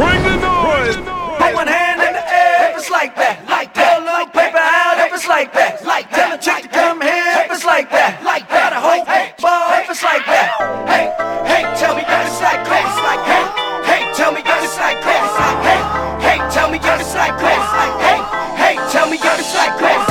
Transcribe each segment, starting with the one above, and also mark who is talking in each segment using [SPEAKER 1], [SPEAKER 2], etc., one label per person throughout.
[SPEAKER 1] Bring the noise.
[SPEAKER 2] Put one hand in the air if it's like that, like that. Pull a little paper out if it's like that, like that. Tell a chick to come here if it's like that, like that. Got a whole ball if it's like that. Hey, hey, tell me that it's like that, hey, hey, tell me that it's like that, hey, hey, tell me that it's like hey, hey, tell me that it's like.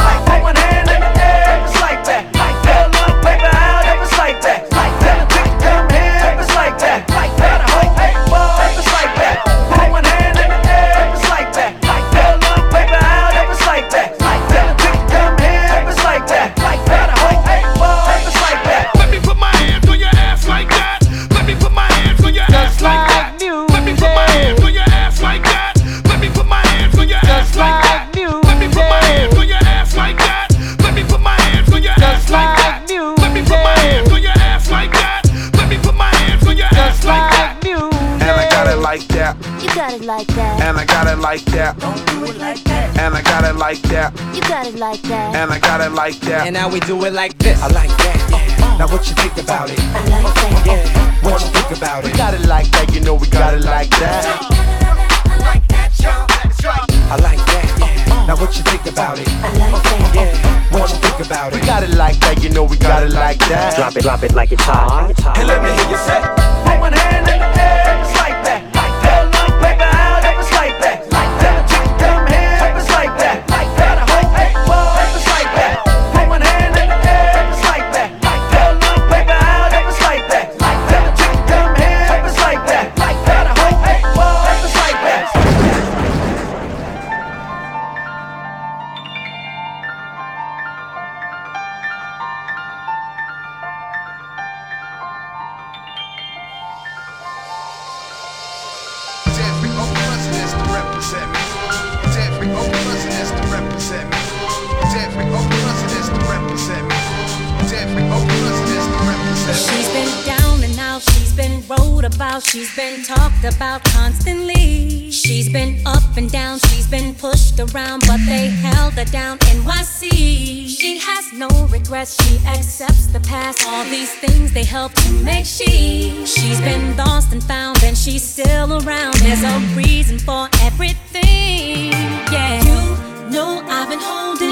[SPEAKER 2] like that.
[SPEAKER 3] And I got it like that.
[SPEAKER 4] Don't do it like that.
[SPEAKER 3] And I got it like that.
[SPEAKER 4] You got it like that.
[SPEAKER 3] And I got it like that.
[SPEAKER 5] And now we do it like this. I like that. Yeah. Now what you think about it?
[SPEAKER 4] I like that.
[SPEAKER 5] Yeah. What you think about it?
[SPEAKER 3] We got it like that. You know we got it like that.
[SPEAKER 5] I like that, Yeah. Now what you think about it?
[SPEAKER 4] I like that.
[SPEAKER 5] Yeah. What you think about it?
[SPEAKER 3] We got it like that, you know we got it like that.
[SPEAKER 6] Drop it, drop it like it's hot. Like it's hot.
[SPEAKER 2] And let me hear you say, put one hand in the air.
[SPEAKER 7] these things they help to make she. She's been lost and found, and she's still around. There's a reason for everything. Yeah, you know I've been holding.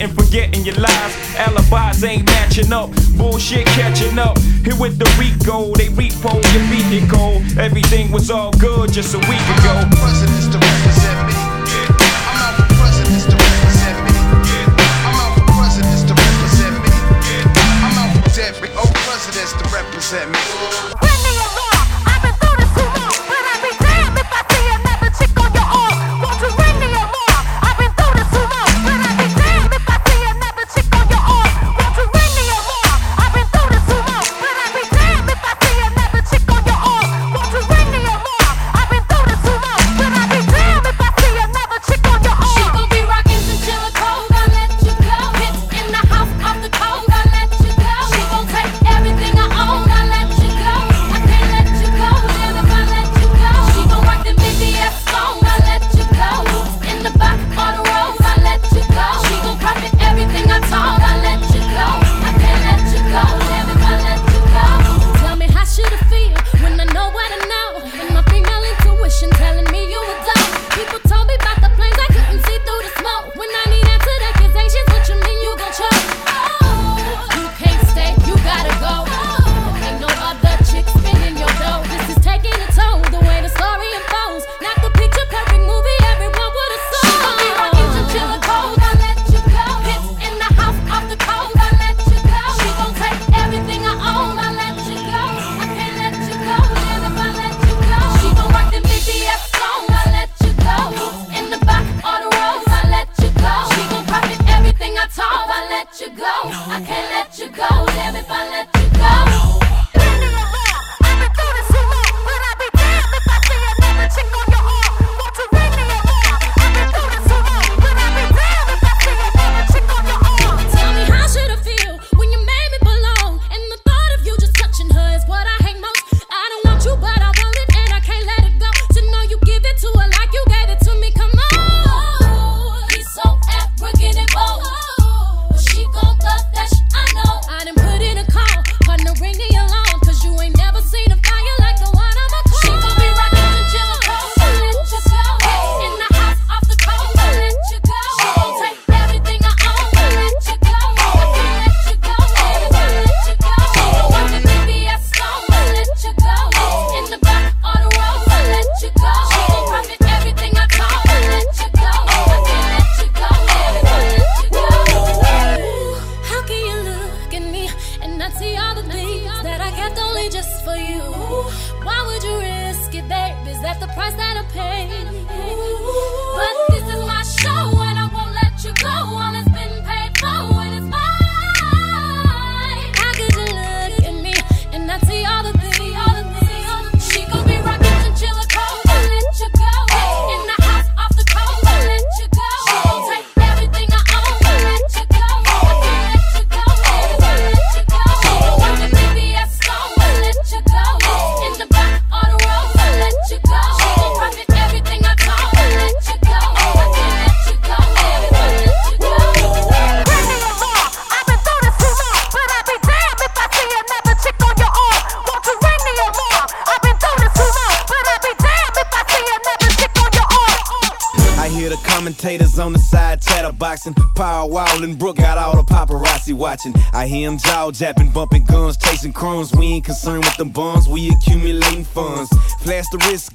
[SPEAKER 7] and
[SPEAKER 8] forgetting your lies. Alibis ain't matching up, bullshit catching up. Here with the Rico, they repo your beat it cold. Everything was all good just a week ago.
[SPEAKER 9] Presidents to represent me.
[SPEAKER 1] Presidents to represent me.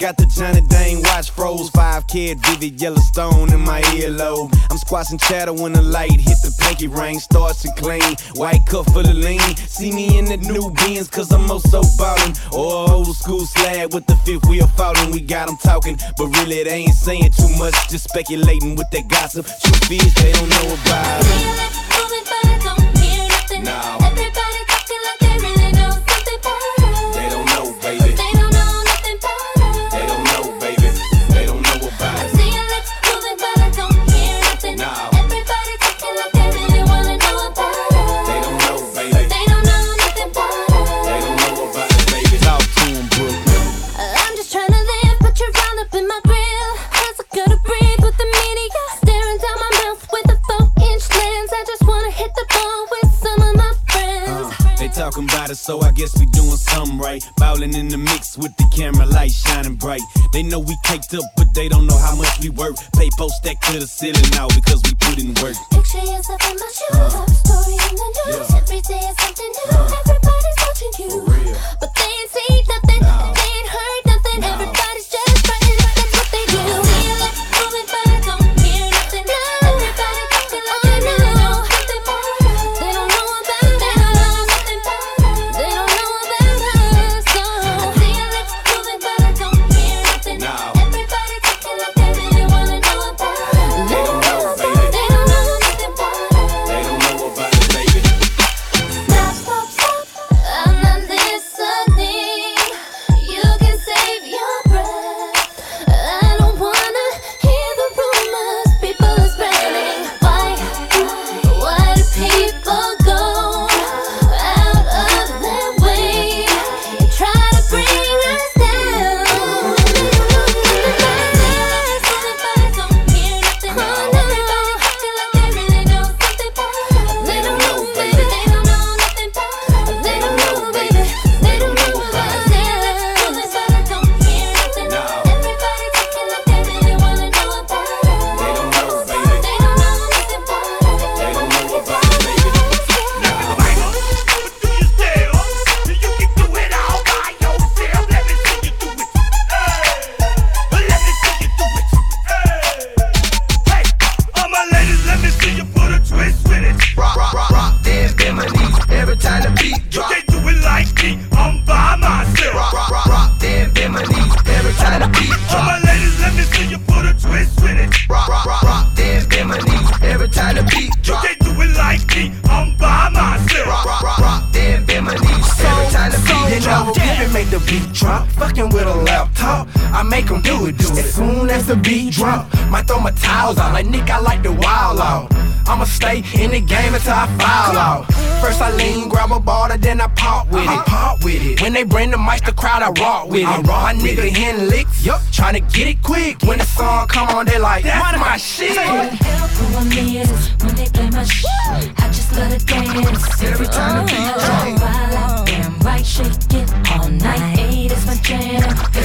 [SPEAKER 1] Got the Johnny Dang watch froze. Five kid, vivid Yellowstone in my earlobe. I'm squashing chatter when the light hit the pinky ring. Starts to clean, white cup full of lean. See me in the new beans, cause I'm oh also ballin'. Or old school slab with the fifth wheel falling. We got them talking, but really they ain't saying too much. Just speculating with that gossip. Truth is, they don't know about it.
[SPEAKER 10] They know
[SPEAKER 1] we caked up, but they don't know how much we work. Paper stacked to the ceiling now because we put in work.
[SPEAKER 10] Picture yourself in my shoes. Love story in the news. Every day is something new. Everybody's watching you. But they ain't seen nothing.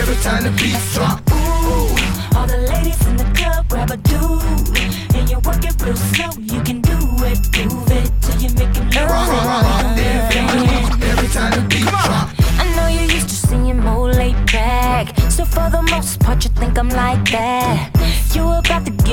[SPEAKER 5] Every time the beat drop.
[SPEAKER 10] Ooh, all the ladies in the club grab a dude, and you work it real slow. You can do it, move it till you make it
[SPEAKER 5] Rock, rock, rock, rock, Biminies. Every time the beat drop.
[SPEAKER 10] I know you're used to seeing more laid back. So for the most part, you think I'm like that.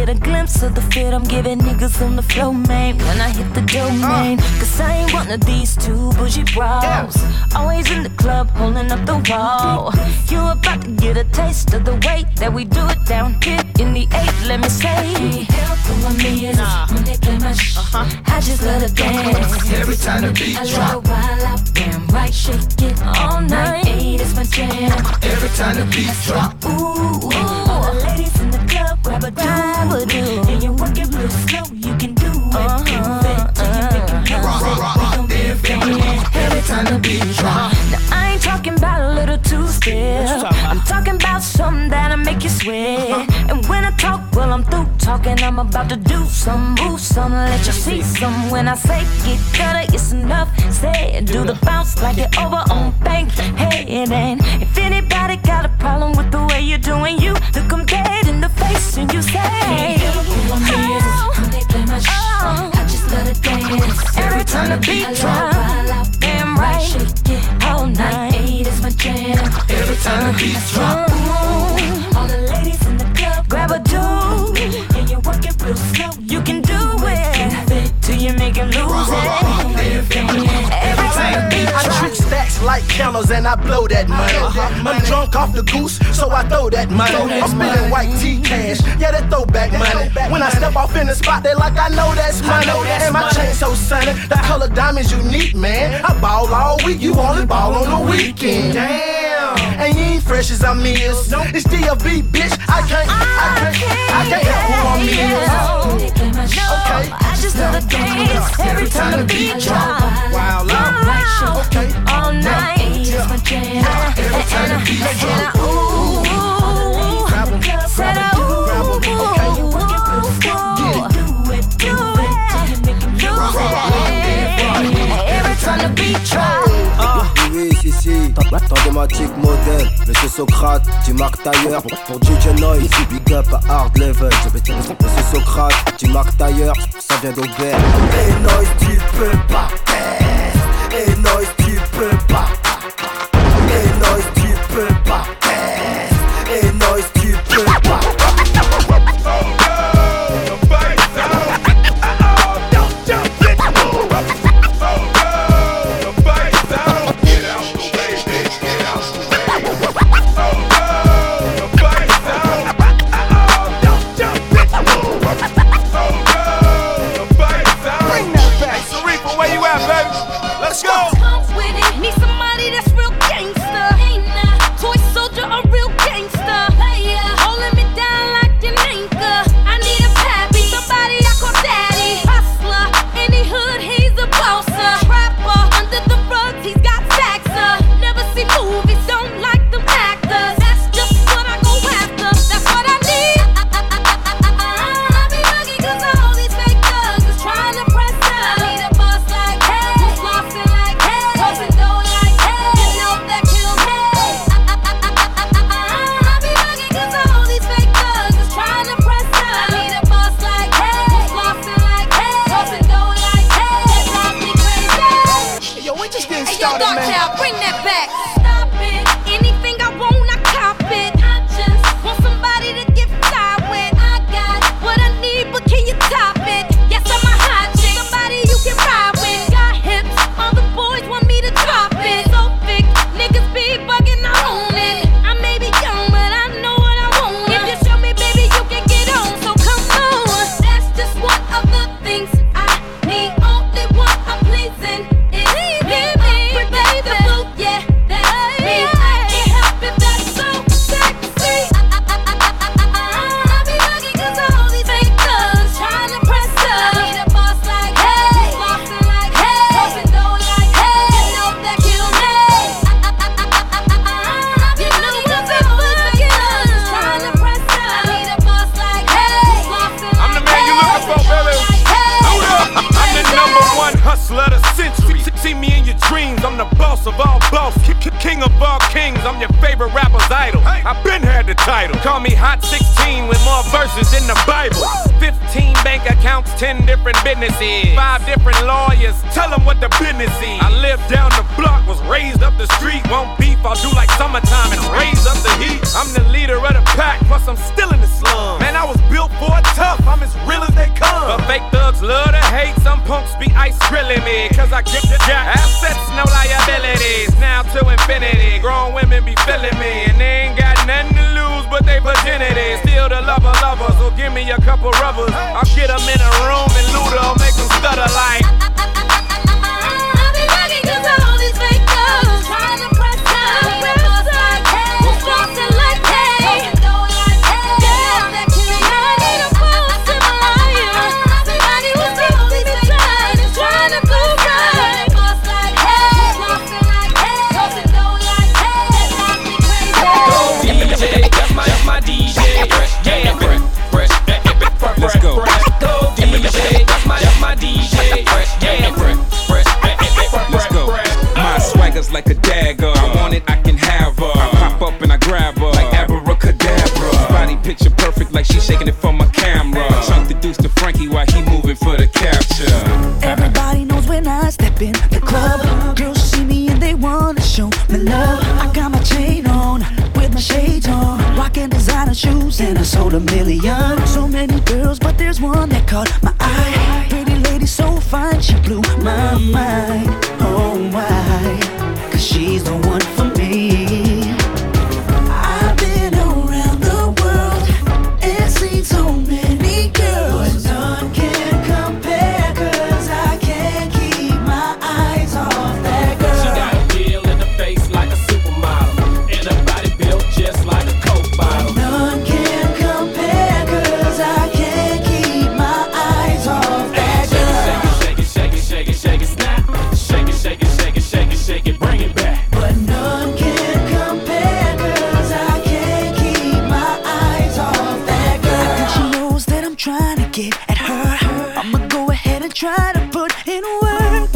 [SPEAKER 10] You about to get a glimpse of the fit I'm giving niggas on the floor, man. When I hit the domain, ah. cause I ain't one of these two bougie bros. Always in the club, holding up the wall. You about to get a taste of the way that we do it down here in the eight. Let me say, help when me is when they play my shit. Uh-huh. I just love to dance.
[SPEAKER 5] Every time the beat drop.
[SPEAKER 10] I love while I damn right shake it all night. Eight is my jam.
[SPEAKER 5] Every time the beat drop.
[SPEAKER 10] Ooh, all the ladies in the club grab a dude, and you work it real slow. You can do it, do uh-huh, it till you make it
[SPEAKER 5] Rock, rock, rock, rock. Every time the beat drop.
[SPEAKER 10] Now I ain't talking about a little too still. I'm talking about something that'll make you sweat. Uh-huh. And when I talk, well I'm through talking, I'm about to do some, move some, let you see some. When I say get gutter, it's enough. Said, do the bounce like it over on Bankhead. And if anybody got a problem with the way you're doing, you look them dead in the face and you say,
[SPEAKER 11] hey, oh,
[SPEAKER 10] oh, I just love to dance.
[SPEAKER 5] Every time the
[SPEAKER 7] beat drops, damn right, shake it all night. Eight is my jam.
[SPEAKER 5] Every time the beat drops,
[SPEAKER 7] all the ladies real slow. You can. Till you make him lose it. Every time
[SPEAKER 5] I
[SPEAKER 7] drop.
[SPEAKER 5] trick stacks like candles and I blow that uh-huh. money. I'm drunk off the goose, so I throw that money. I'm spending white tea cash, yeah, they that throwback money. When I step off in the spot, they like I know that's money. And my chain so sunny, the color diamond's unique, man. I ball all week, you only ball on the weekend. Damn, and you ain't fresh as I'm is. It's DLB, bitch. I can't, I can't, I can't help who I'm is. Okay.
[SPEAKER 7] I just know the dance every time the beat drop.
[SPEAKER 5] Wow,
[SPEAKER 7] Right.
[SPEAKER 5] okay.
[SPEAKER 7] All night my jam.
[SPEAKER 5] Every time the beat drop.
[SPEAKER 7] I ooh,
[SPEAKER 5] Grab 'em,
[SPEAKER 7] said I ooh,
[SPEAKER 5] grab 'em, okay.
[SPEAKER 7] do it, do it, do it, lose it. Every time the beat drop.
[SPEAKER 6] Thématique modèle. Monsieur Socrate, du Marc Tailleur. Pour, DJ Noise, big up à hard level. Monsieur Socrate, du Marc Tailleur. Ça vient d'Aubert. Hey Noise, tu peux pas test. Hey Noise, tu peux pas.
[SPEAKER 7] Boss of all boss.
[SPEAKER 9] K- k- King of all kings. I'm your favorite rapper's idol. I've been had the title. Call me Hot 16 with more verses than the Bible. 15 bank accounts, 10 different businesses. Five different lawyers. Tell them what the business is. I live down the block, was raised up the street. Won't beef, I'll do like summertime and raise up the heat. I'm the leader of the pack, plus I'm still in the slum. Man, I was built for it tough. I'm as real as they come. But fake thugs love to hate. Some punks be ice grilling me. Cause I get the jack. Assets, no liabilities. Now to infinity. Grown women be feeling me. And they ain't got nothing to but they virginity. Still the lover lover. So give me a couple rubbers. I'll get them in a room and loot 'em, Make them stutter like.
[SPEAKER 7] I 'cause all these fake thugs trying to like a
[SPEAKER 8] dagger. I want it, I can have her. I pop up and I grab her like abracadabra. Body picture perfect, like she shaking it for my camera. Chunk the deuce to Frankie while he moving for the capture.
[SPEAKER 12] Everybody knows when I step in the club. Girls see me and they wanna show me love. I got my
[SPEAKER 13] chain on with my shades on, rocking designer shoes and
[SPEAKER 12] I
[SPEAKER 13] sold a million. So many girls,
[SPEAKER 12] but there's one that caught my eye. Pretty lady so fine, she blew my mind. He's the one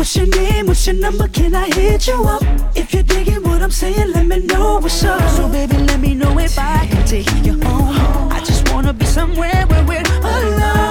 [SPEAKER 12] What's your name? What's your number? Can I hit you up? If you're digging what I'm saying, let me know what's up. So baby, let me know if I can take you home. I just wanna be somewhere where we're alone.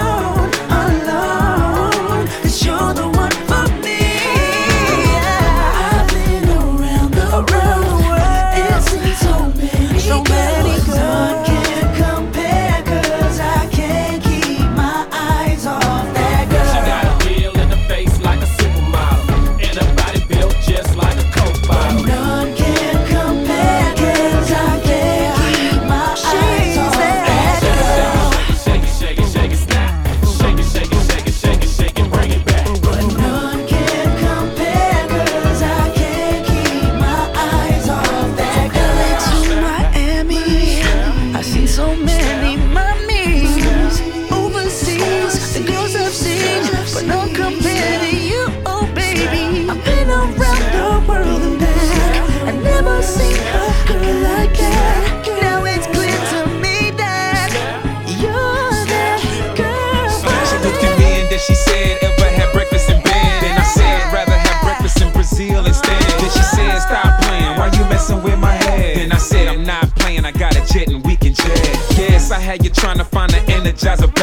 [SPEAKER 12] you're
[SPEAKER 14] trying to find an energizer.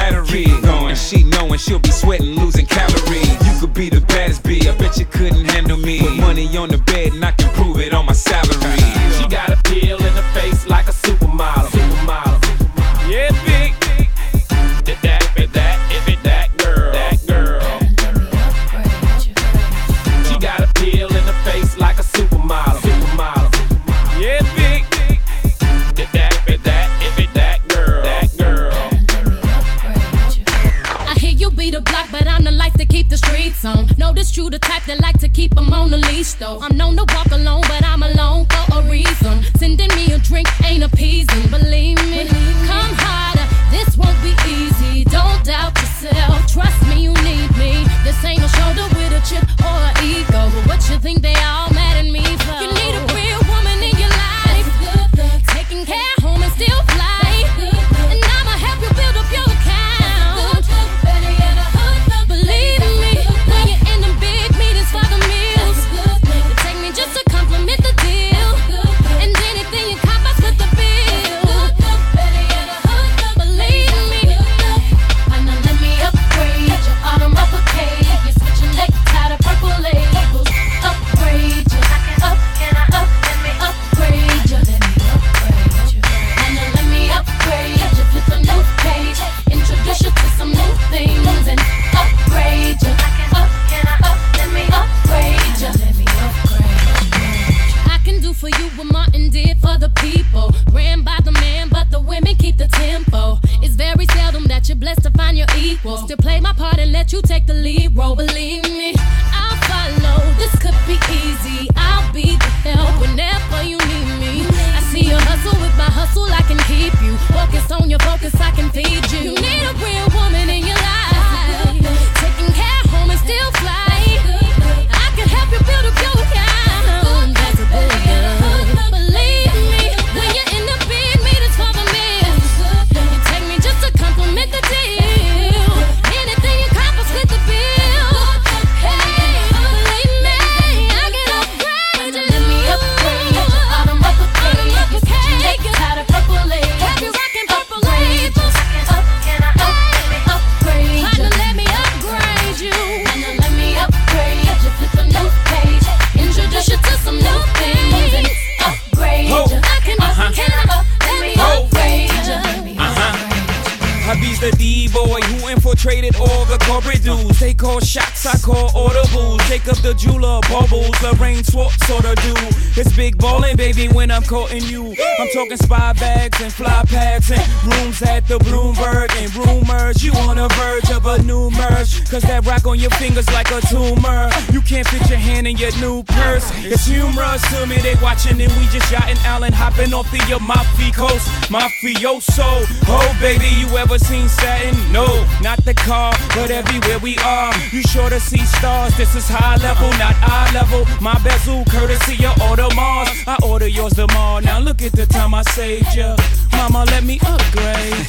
[SPEAKER 14] the
[SPEAKER 8] car, but everywhere we are, you sure to see stars. This is high level, not eye level. My bezel, courtesy of Audemars. I order yours tomorrow. Now look at the time I saved ya. Mama, let me upgrade.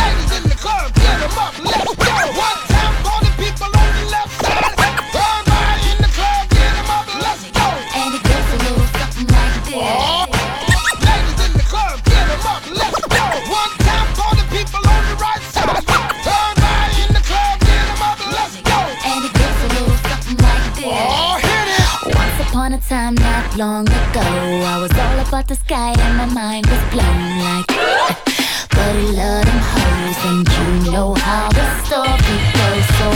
[SPEAKER 9] Ladies in the club, get them up, let's go.
[SPEAKER 4] What? long ago. I was all about the sky and my mind was blown like. but he loved them hoes, and you know how the story goes. So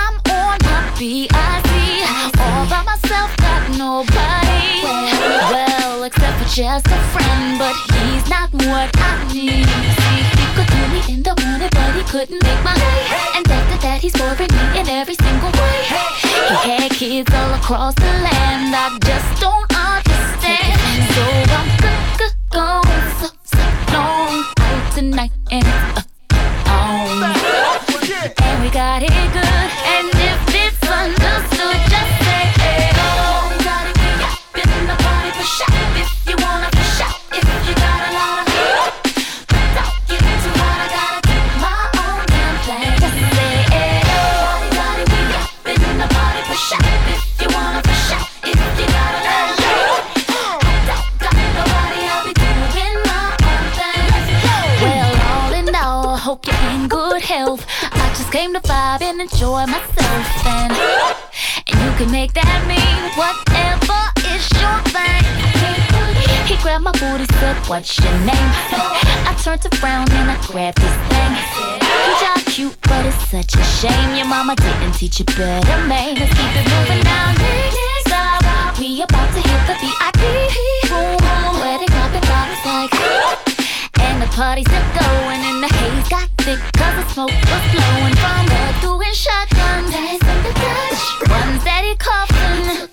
[SPEAKER 4] I'm on my B.I.C. All by myself, got nobody. Well, except for just a friend, but he's not what I need. He could do me in the morning, but he couldn't make my day. And after that, he's boring me in every single way. He had kids all across the land. I just don't so I'm vibe and enjoy myself. And, and you can make that mean whatever is your thing. He grabbed my booty, said, What's your name? I turned to frown and I grabbed his thing. You job cute, but it's such a shame your mama didn't teach you better, man. Let's keep it moving down. We about to hit the VIP room where they drop it like the party's are going and the haze got thick cause the smoke was flowing from the doing shotguns. Ones that he coughing.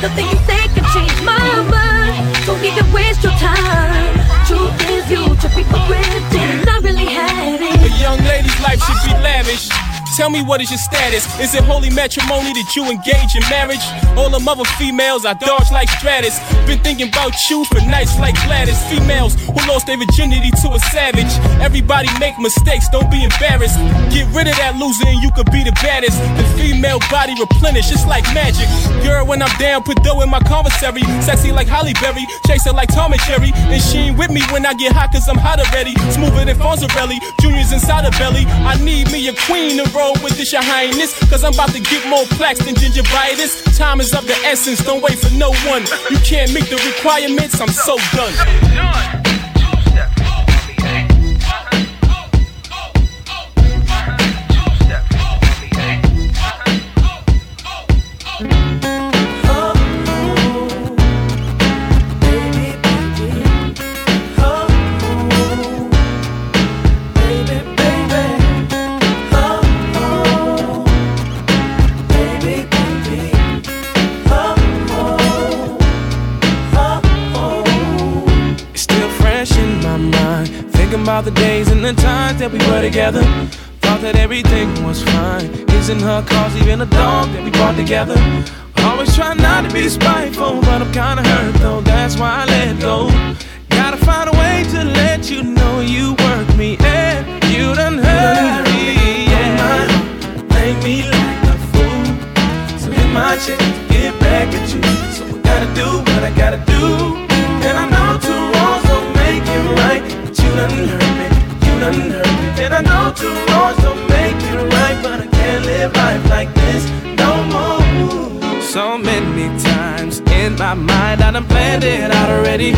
[SPEAKER 4] The
[SPEAKER 12] things
[SPEAKER 13] Tell me what is your status? Is it holy matrimony that you engage in marriage? All them other females I dodge like Stratus. Been thinking about you for nights like Gladys. Females who lost their virginity to a savage. Everybody make mistakes, don't be embarrassed. Get rid of that loser and you could be the baddest. The female body replenish, it's like magic. Girl, when I'm down, put dough in my commissary. Sexy like Halle Berry, chase her like Tom and Jerry. And she ain't with me when I get hot, cause I'm hot already. Smoother than Fonzarelli, Junior's inside her belly. I need me a queen to roll with this, your highness. Cause I'm about to get more plaques than gingivitis. Time is of the essence, don't wait for no one. You can't meet the requirements, I'm so done.
[SPEAKER 15] The days and the times that we were together. Thought that everything was fine. Isn't her cause even a dog that we brought together? Always try not to be spiteful, but I'm kinda hurt though. That's why I let go. Gotta find a way to let you know you work me and you done hurt me. Yeah. Make me like a fool. So hit my check to get back at you. So I gotta do what I gotta do. And I know two wrongs don't make it right. But you done hurt And I know two wrongs don't make it right. But I can't live life like this no more. So many times in my mind, I done planned it out already.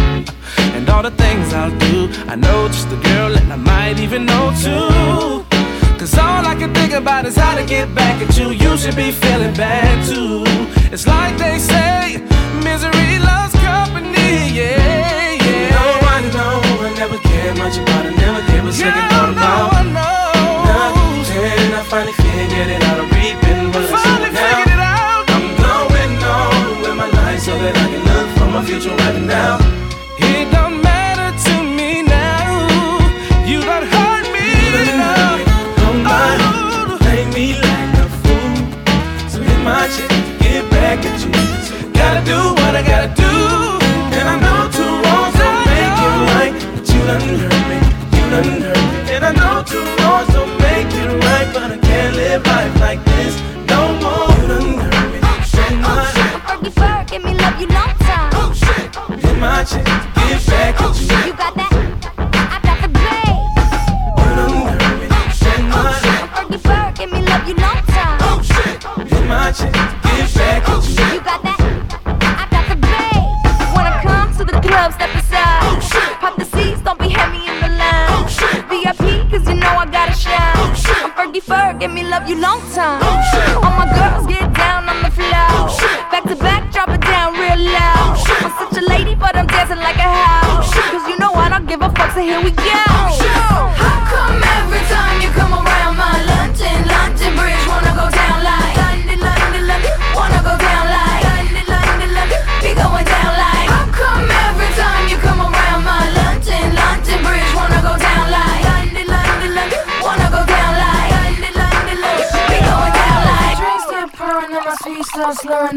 [SPEAKER 15] And all the things I'll do, I know just the girl, and I might even know too. Cause all I can think about is how to get back at you. You should be feeling bad too. It's like they say, misery loves company. Yeah, yeah. No, I know I never cared much about it, never gave a second thought about I know. Nothing. I finally figured it out. I'm reaping what I it out. I'm going on with my life so that I can look for my future right now.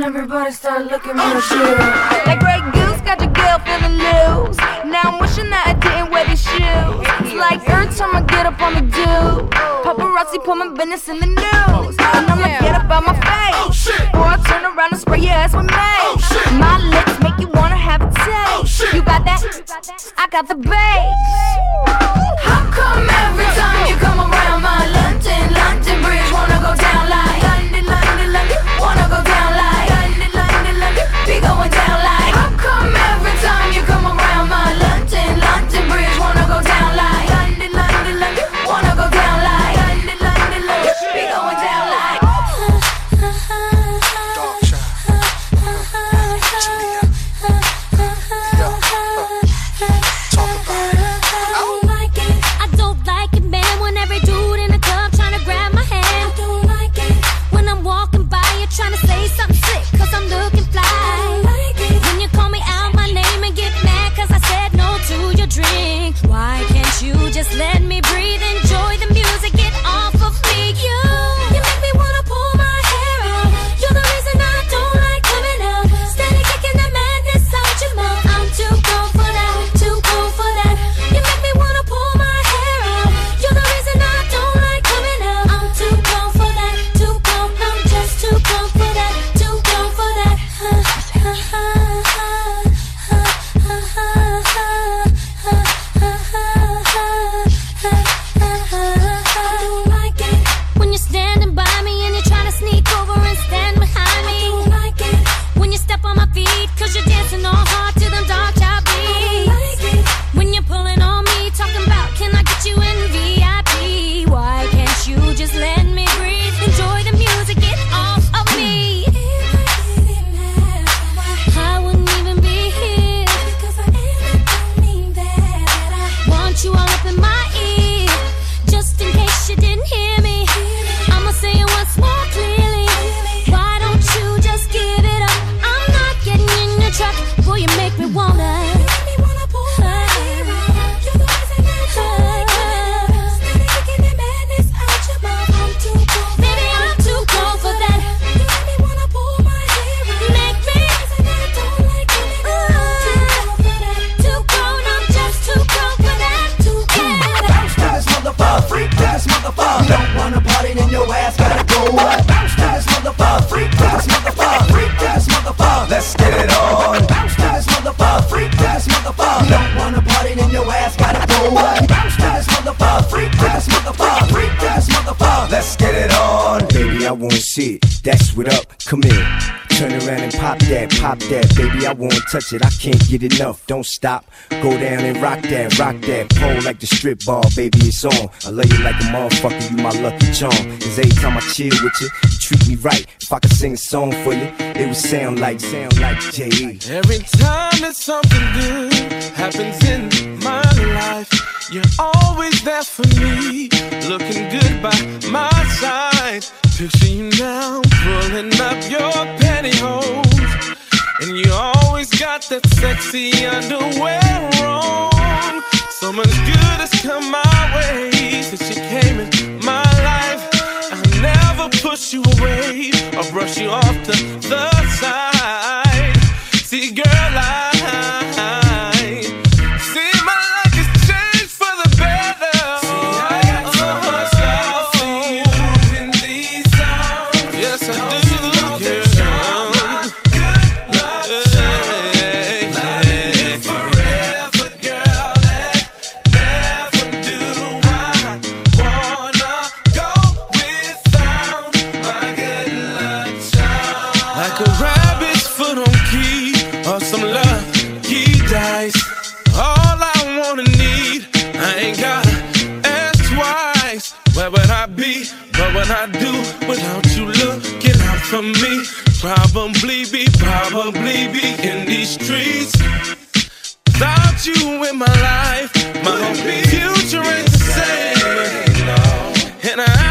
[SPEAKER 16] Everybody start looking real good. That great goose got your girl feeling loose. Now I'm wishing that I didn't wear these shoes. It's like every time I get up on the do, paparazzi put my business in the news. And I'm like, get up out my face. Or I turn around and spray your ass with mace. My lips make you wanna have a taste. You got that? I got the bass.
[SPEAKER 6] Get enough. Don't stop, go down and rock that, rock that. Pole like the strip ball, baby, it's on. I love you like a motherfucker, you my lucky charm. Cause every time I chill with you, you treat me right. If I could sing a song for you, it would sound like, sound like J.E.
[SPEAKER 15] Every time that something good happens in my life, you're always there for me, looking good by my side. Picture you now, pulling up your that sexy underwear for me? Probably be, probably be in these streets. Without you in my life, my future ain't the same. And I'm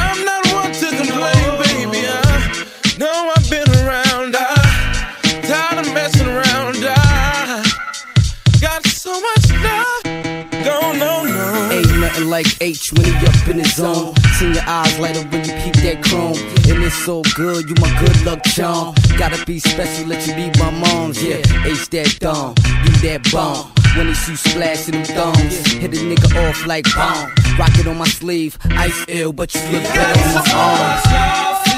[SPEAKER 17] Nothing like H when he up in his zone. Seen your eyes light up when you peep that chrome. And it's so good, you my good luck charm. Gotta be special, let you be my mom's. Yeah, H that thumb, you that bomb. When he shoot splash in thumbs, hit a nigga off like bomb. Rock it on my sleeve, ice ill, but you look better in my arms.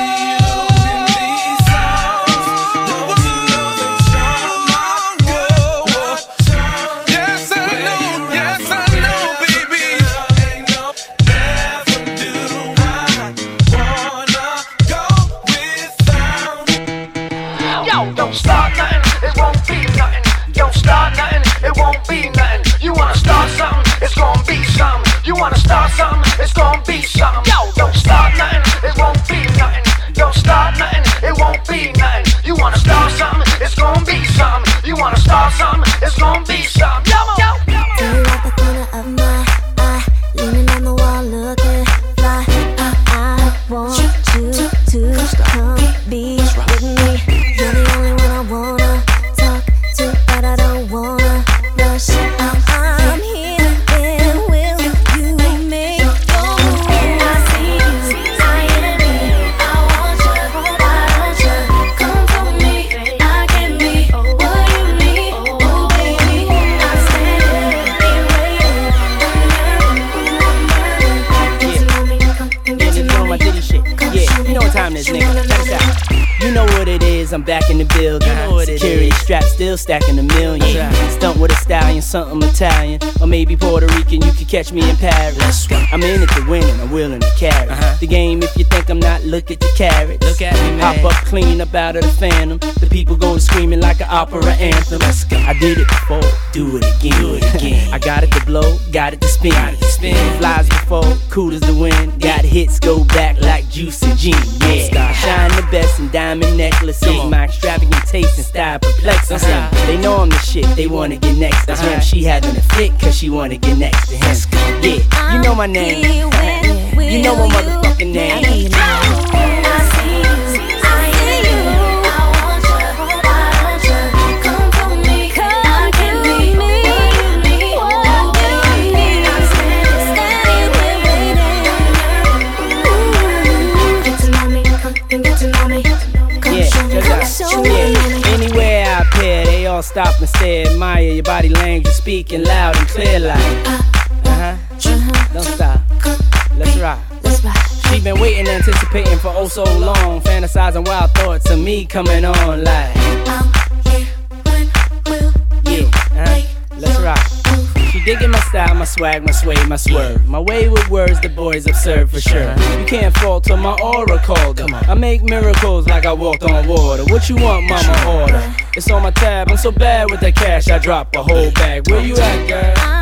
[SPEAKER 2] Yo,
[SPEAKER 17] catch me in Paris. I'm in it to win and I'm willing to carry uh-huh. the game. If you think I'm not, look at the carats. Look at me, man. Hop up clean up out of the phantom. The people go to screaming like an opera anthem. Let's go. I did it before, do it again. Do it again. I got it to blow, got it to spin. Got it to spin. Flies before, cool as the wind. Got hits, go shit, they wanna get next to him. She having a fit cause she wanna get next to him. Yeah, you know my name. You know my motherfucking name. Stop and stare, admire your body language, you're speaking loud and clear like. Uh huh. Don't stop. Let's rock. Let's rock. She been waiting, anticipating for oh so long, fantasizing wild thoughts of me coming on like. I'm here when will you uh-huh. Let's rock
[SPEAKER 14] digging my style, my swag, my sway, my swerve. My way with words, the boys observe for sure. Uh-huh. You can't falter my aura called them. I make miracles like I walked on water. What you want, mama? Order. It's on my tab, I'm so bad with the cash, I drop a whole bag. Where you at, girl?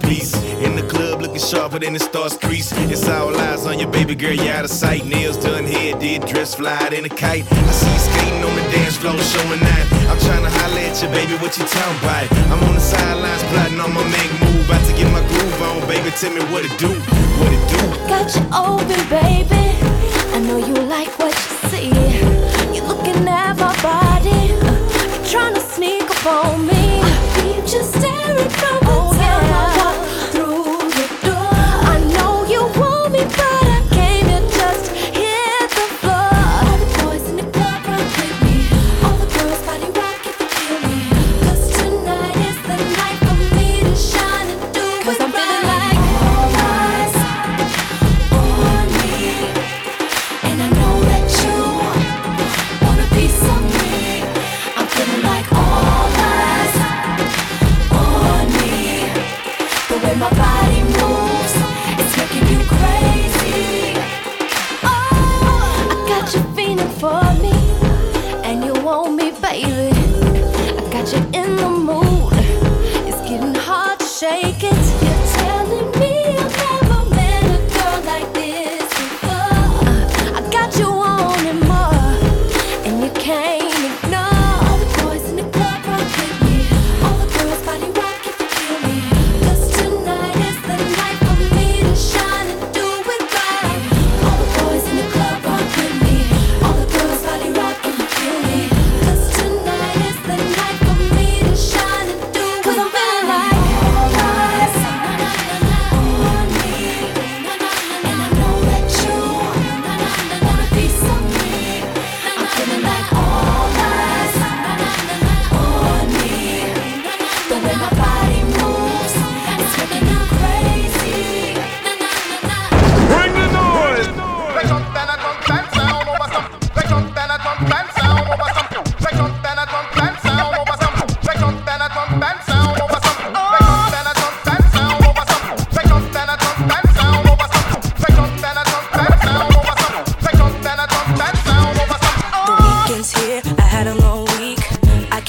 [SPEAKER 1] piece. In the club looking sharper than the stars, crease. It's all eyes on your baby girl, you out of sight. Nails done, hair did, dress fly in a kite. I see you skating on the dance floor, showing that. I'm trying to holler at you, baby, what you talking about? I'm on the sidelines, plotting on my make move. About to get my groove on, baby, tell me what it do, what it do.
[SPEAKER 10] Got you open, baby. I know you like what you see. You're looking at my body, trying to sneak up on me.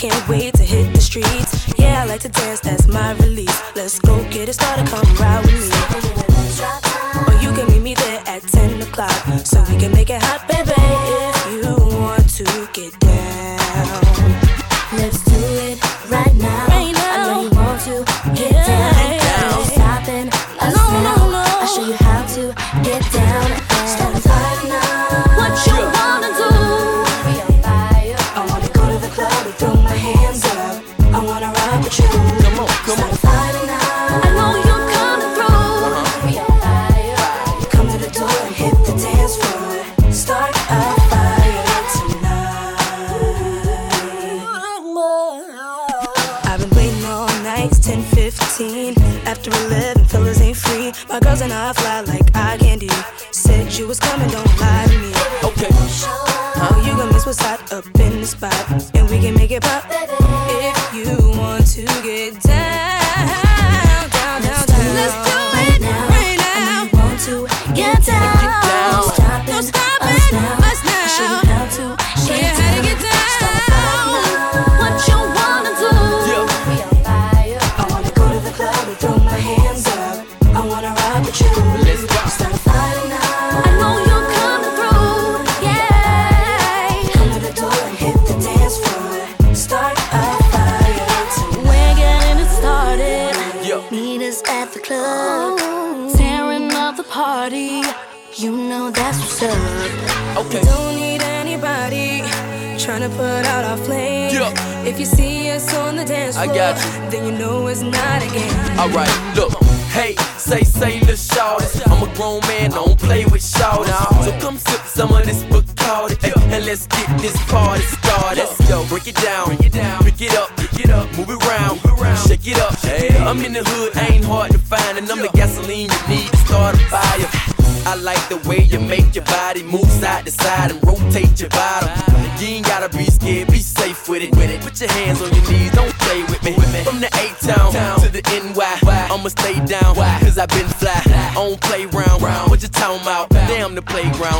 [SPEAKER 10] can't wait to hit the streets. Yeah, I like to
[SPEAKER 12] dance, that's my release. Let's go get it started, come ride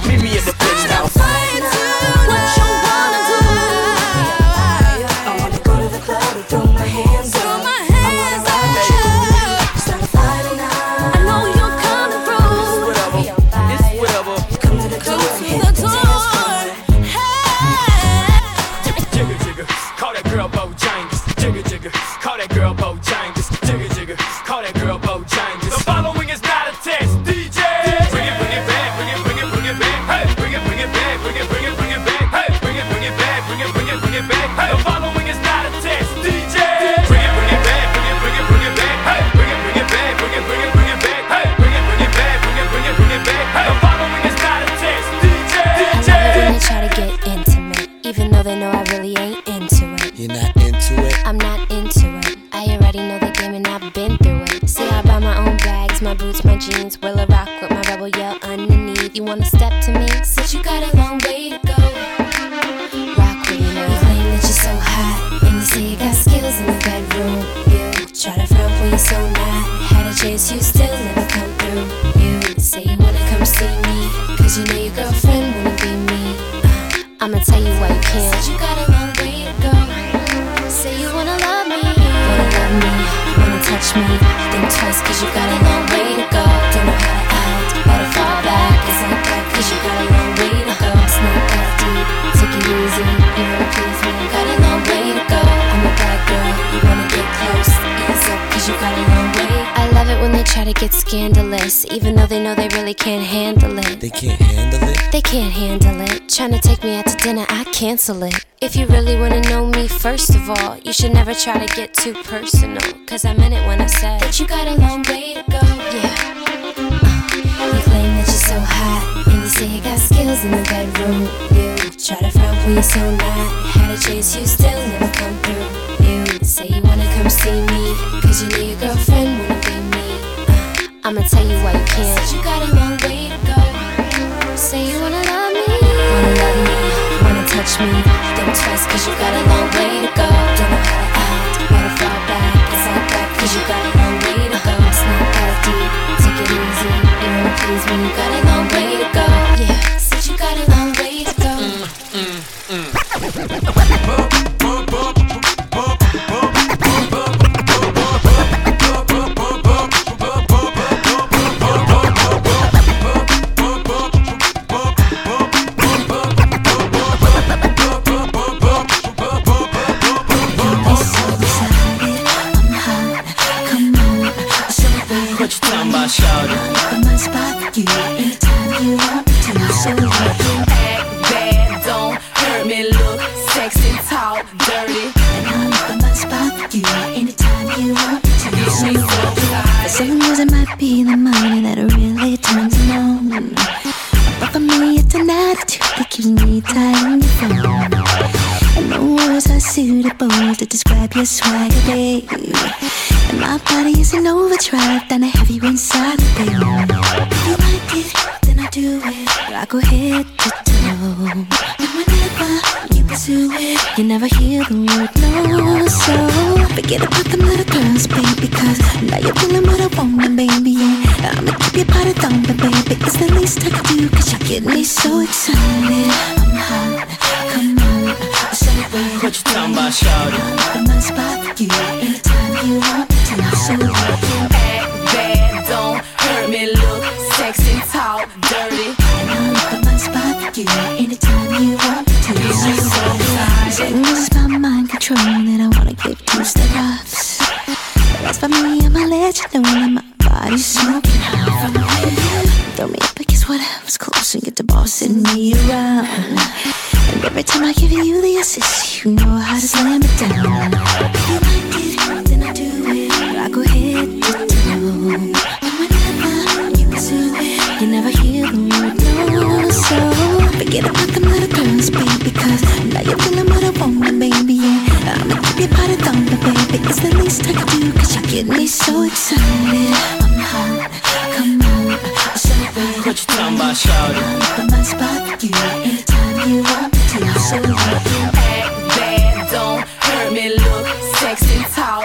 [SPEAKER 12] Meet me at
[SPEAKER 18] the fish house. can't handle it.
[SPEAKER 19] They can't handle it.
[SPEAKER 18] They can't handle it. Tryna take me out to dinner, I cancel it. If you really wanna know me, first of all, you should never try to get too personal. Cause I meant it when I said that you got a long way to go. Yeah. Uh, you claim that you're so hot, and you say you got skills in the bedroom. You try to front when you're so not. Had a chase, you still never come through. You say you wanna come see me, cause you need a girlfriend wanna be me. Uh, I'ma tell you why you can't. touch me. Twice, cause you got a long way to
[SPEAKER 16] look sexy,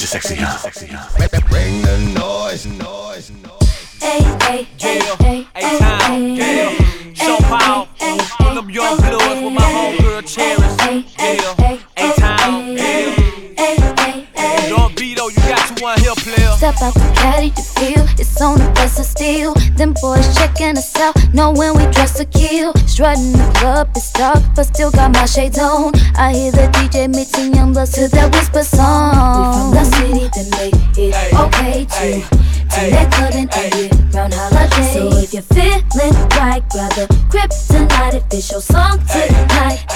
[SPEAKER 16] Bitches sexy, huh? Sexy, huh?
[SPEAKER 3] Bring the noise,
[SPEAKER 20] noise, noise.
[SPEAKER 12] Hey, hey, hey, hey, hey, time. Yeah.
[SPEAKER 21] Sean Paul. Pull up your blues with my homegirl Cherish. Yeah. Hey, time. Yeah. Lord Vito, you got you one here, player.
[SPEAKER 12] Step out the caddy to feel. It's on the bus of steel. Them boys checking us out, knowing we to kill. Strutting the club, it's dark, but still got my shades on. I hear the DJ mixing YoungBloodZ to that whisper song. We from the city that made it ay, okay to to ay, that clubbing and year round holiday. So if you're feeling right, grab the kryptonite if it's your song tonight.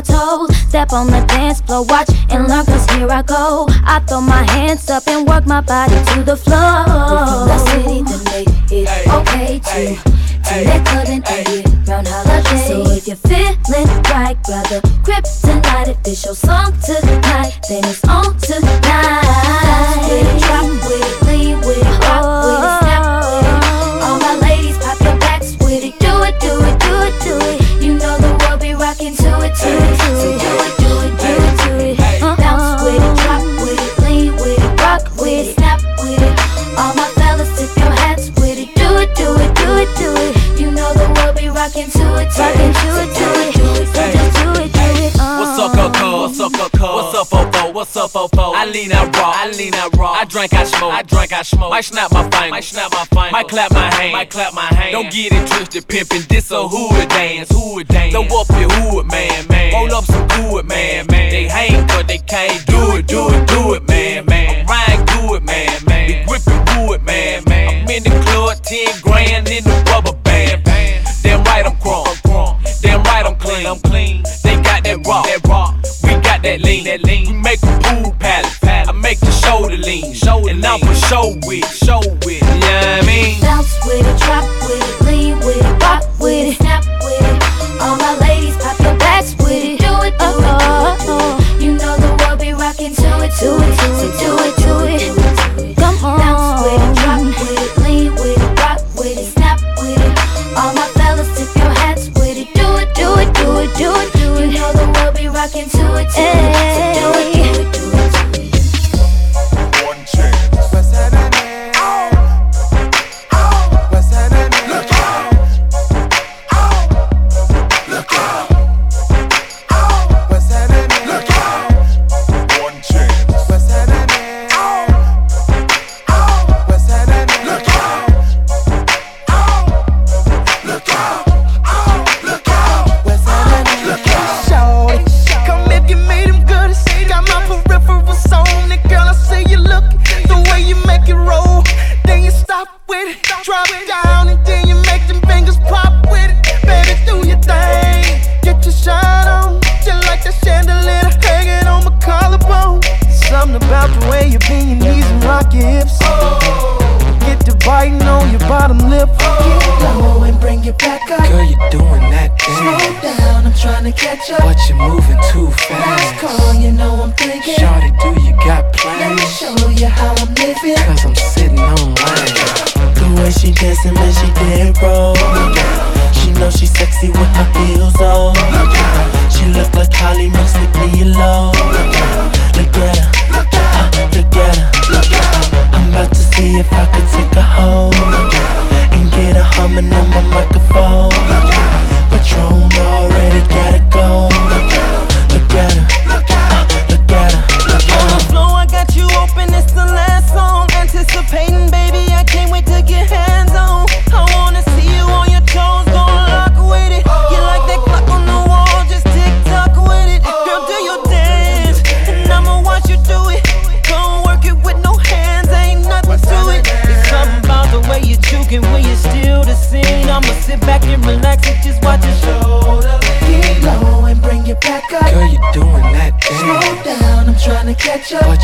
[SPEAKER 12] my toes. Step on the dance floor, watch and learn, cause here I go. I throw my hands up and work my body to the floor. The city to make it okay to. They couldn't and it round holiday. So if you're feeling right, brother, tonight. If it's your song tonight, then it's on tonight.
[SPEAKER 21] 444. I lean out raw. I lean out raw. I drink, I smoke. I drink, I smoke. Might snap my fingers. Might snap my fingers. Might clap my hands, Might clap my hands. Don't get it twisted, pimpin'. This a hood dance. Hood dance. Throw up your hood, man, man. Roll up some hood, man, man. They hang, but they can't do it, do it, do it, man, man. I'm riding do it, man, man. Be gripping it, man, man. I'm in the club, 10 grand in the rubber band, man. that lean, that lean. We make a pool pallet, I make the shoulder lean, shoulder and I'm for show with, show it. You know what I mean?
[SPEAKER 12] Bounce with it, drop with it, lean with it, rock
[SPEAKER 22] trying to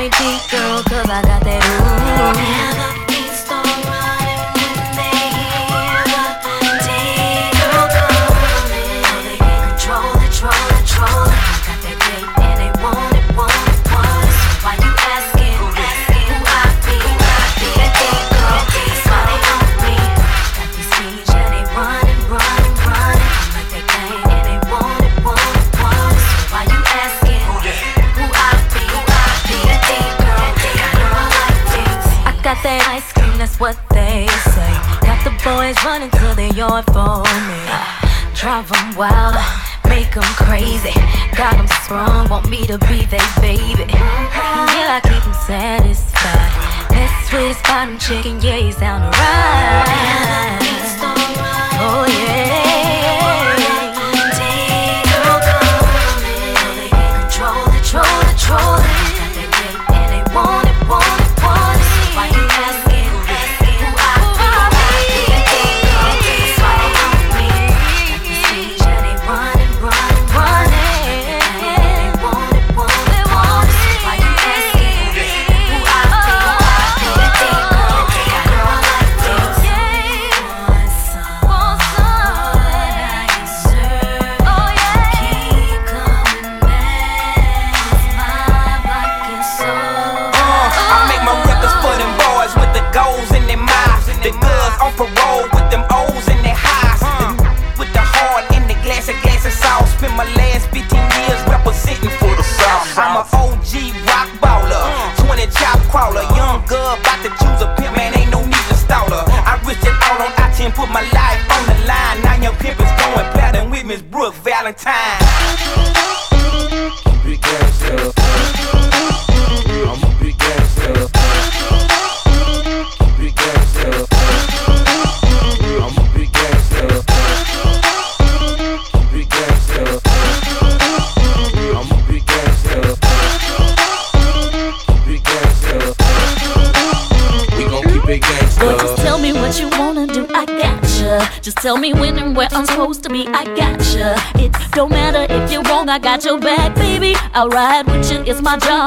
[SPEAKER 22] me
[SPEAKER 11] G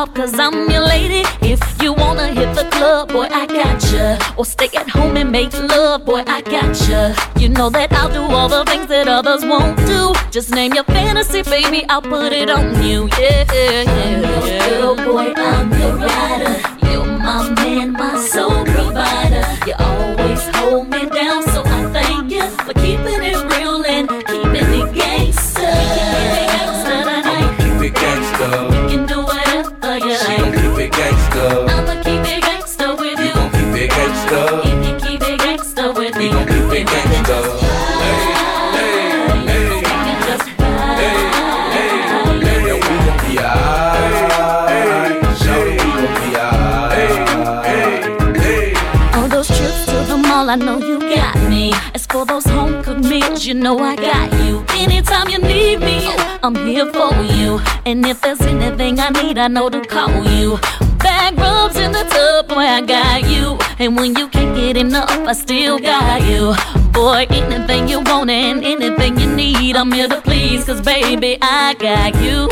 [SPEAKER 4] job, cause I'm your lady. If you wanna hit the club, boy, I gotcha. Or stay at home and make love, boy, I gotcha. You know that I'll do all the things that others won't do. Just name your fantasy, baby, I'll put it on you, yeah, yeah, yeah. Girl, boy, I'm your rider. You're my man, my soul provider. You always hold me down, I know you got me. As for those home cooked you know I got you. Anytime you need me, I'm here for you. And if there's anything I need, I know to call you. Back rubs in the tub, boy, I got you. And when you can't get enough, I still got you. Boy, anything you want and anything you need, I'm here to please. Cause baby, I got you.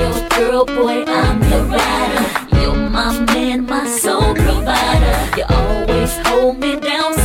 [SPEAKER 4] Your girl, boy, I'm your rider. Me down,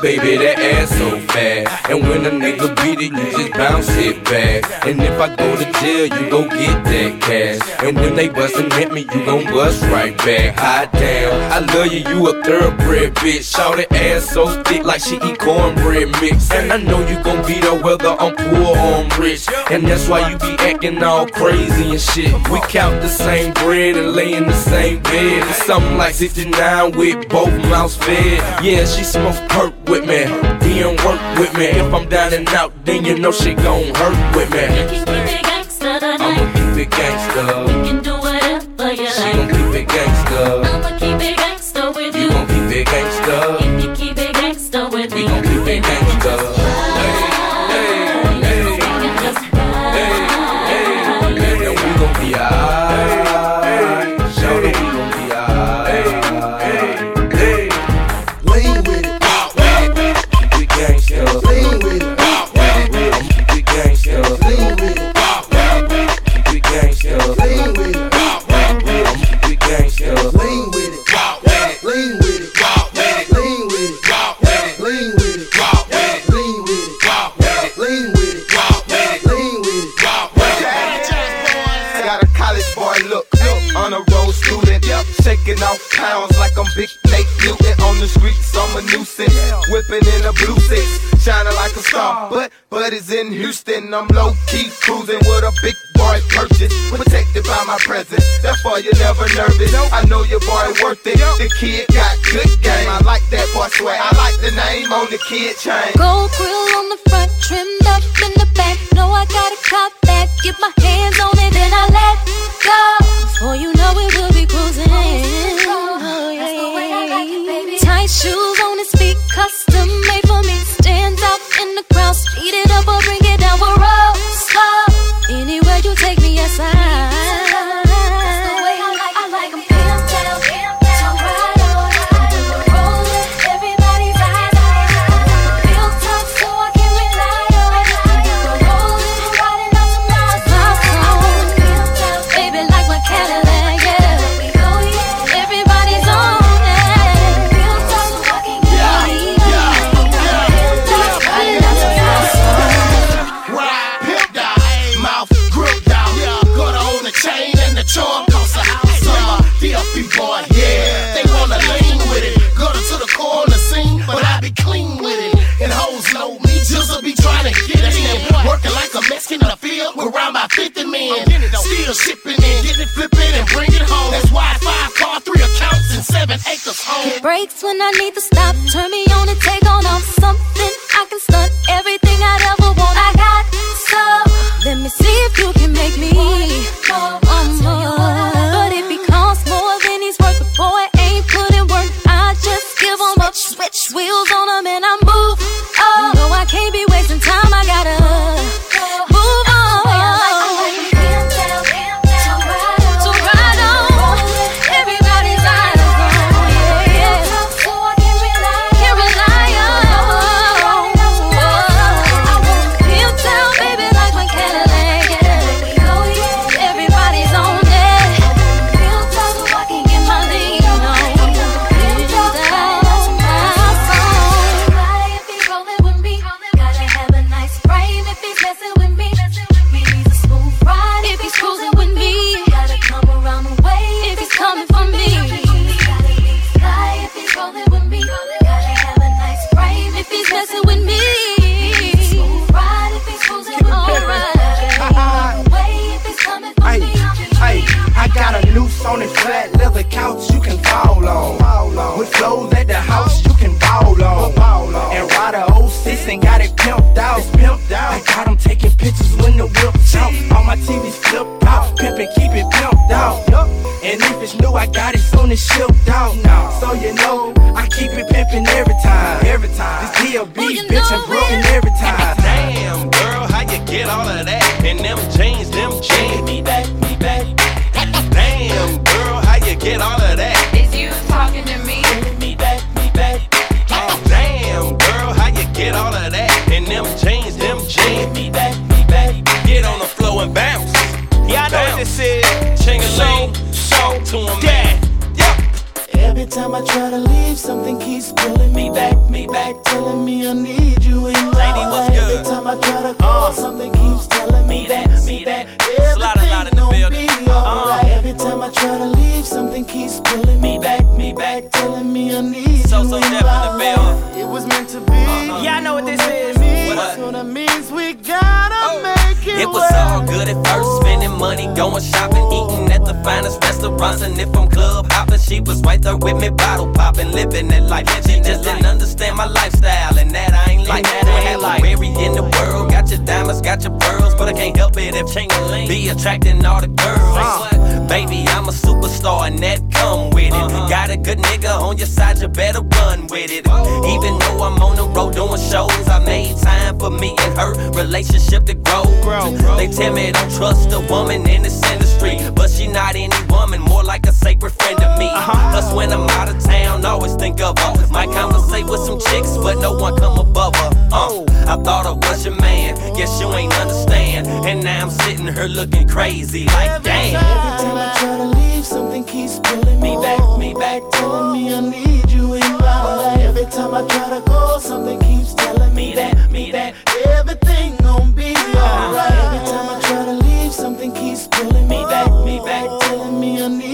[SPEAKER 21] baby. That ass so fast. And when a nigga beat it, you just bounce it back. And if I go to jail, you gon' get that cash. And when they bustin' at me, you gon' bust right back. Hot damn, I love you, you a thoroughbred bitch. Shout that ass so thick like she eat cornbread mix. And I know you gon' be there whether I'm poor or I'm rich. And that's why you be acting all crazy and shit. We count the same bread and lay in the same bed. It's something like 69 with both mouths fed. Yeah, she smoke perk with me. Then work with me. If I'm down and out, then you know she gon' hurt with me.
[SPEAKER 10] Name
[SPEAKER 23] with
[SPEAKER 4] me,
[SPEAKER 24] bottle popping, living that life. She just didn't understand my lifestyle, and that I ain't like. That I ain't like. Every in the world, got your diamonds, got your pearls, but I can't help it if be attracting all the girls. Baby, I'm a superstar, and that come with it. Uh-huh. Got a good nigga on your side, you better run with it. Even though I'm on the road doing shows, I made time for me and her relationship to grow. grow. They tell me don't trust a woman in this industry, but she not any woman, more like a sacred friend to me. Uh-huh. Plus, when I'm out of town, always think of her. Might conversate with some chicks, but no one come above her. Uh, I thought I was your man, guess you ain't understand. And now I'm sitting here looking crazy, like damn.
[SPEAKER 23] Every time I try to leave, something keeps pulling me back, me back, telling me I need you in my life. Every time I try to go, something keeps telling me that, me that, everything gon' be alright. Every time I try to leave, something keeps pulling me back, me back, telling me I need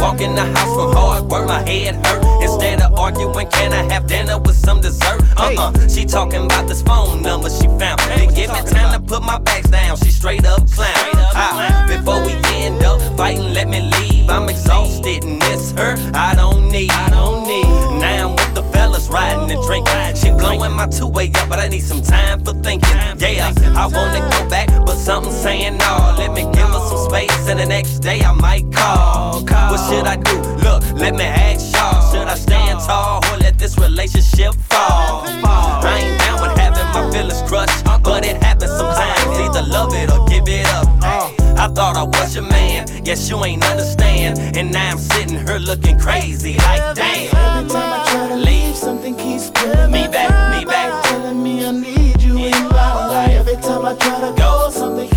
[SPEAKER 24] Walk in the house from hard work, my head hurt. Instead of arguing, can I have dinner with some dessert? Uh uh She talking about this phone number she found. Didn't give me time to put my bags down. She straight up clown. Ah, before we end up fighting, let me leave. I'm exhausted and it's her. I don't need. I don't need. Now I'm with the fellas riding and drinking. She blowing my two way up, but I need some time for thinking. Yeah, I wanna go back, but something's saying no. Let me give her some space, and the next day I might call. What should I do? Look, let me ask y'all. Should I stand tall or let this relationship fall? I ain't down with having my feelings crushed, but it happens sometimes. Either love it or give it up. Thought I was your man, guess you ain't understand. And now I'm sitting here looking crazy, like damn.
[SPEAKER 23] Every time I try to leave, something keeps pulling me back, me back, telling me I need you in my life. Every time I try to go, something